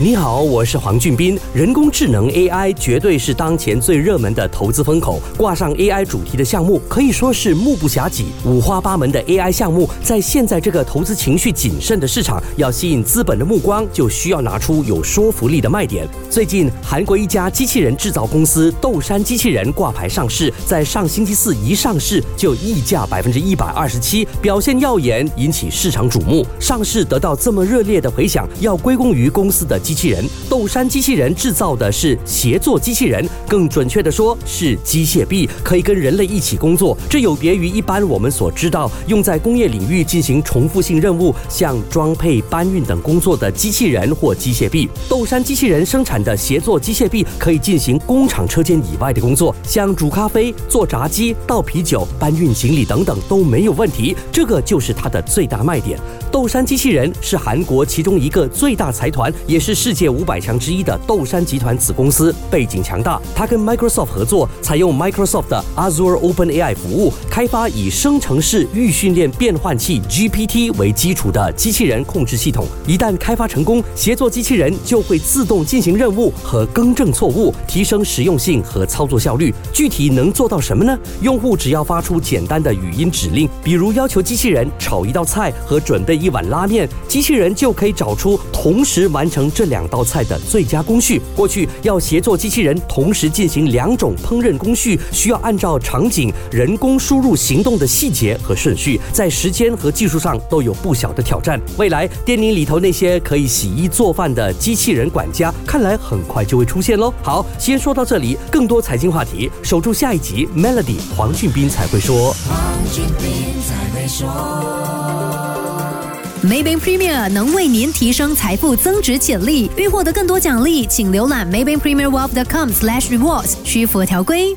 你好，我是黄俊斌。人工智能 AI 绝对是当前最热门的投资风口，挂上 AI 主题的项目可以说是目不暇给，五花八门的 AI 项目，在现在这个投资情绪谨慎的市场，要吸引资本的目光，就需要拿出有说服力的卖点。最近，韩国一家机器人制造公司豆山机器人挂牌上市，在上星期四一上市就溢价百分之一百二十七，表现耀眼，引起市场瞩目。上市得到这么热烈的回响，要归功于公司的。机器人豆山机器人制造的是协作机器人，更准确的说是机械臂，可以跟人类一起工作。这有别于一般我们所知道用在工业领域进行重复性任务，像装配、搬运等工作的机器人或机械臂。豆山机器人生产的协作机械臂可以进行工厂车间以外的工作，像煮咖啡、做炸鸡、倒啤酒、搬运行李等等都没有问题。这个就是它的最大卖点。豆山机器人是韩国其中一个最大财团，也是。世界五百强之一的豆山集团子公司背景强大，它跟 Microsoft 合作，采用 Microsoft 的 Azure OpenAI 服务，开发以生成式预训练变换器 GPT 为基础的机器人控制系统。一旦开发成功，协作机器人就会自动进行任务和更正错误，提升实用性和操作效率。具体能做到什么呢？用户只要发出简单的语音指令，比如要求机器人炒一道菜和准备一碗拉面，机器人就可以找出同时完成这。两道菜的最佳工序。过去要协作机器人同时进行两种烹饪工序，需要按照场景人工输入行动的细节和顺序，在时间和技术上都有不小的挑战。未来店里里头那些可以洗衣做饭的机器人管家，看来很快就会出现喽。好，先说到这里，更多财经话题，守住下一集。Melody 黄俊斌才会说。黄俊斌才会说。Maybank Premier 能为您提升财富增值潜力。欲获得更多奖励，请浏览 maybankpremierwealth.com/rewards，需符合条规。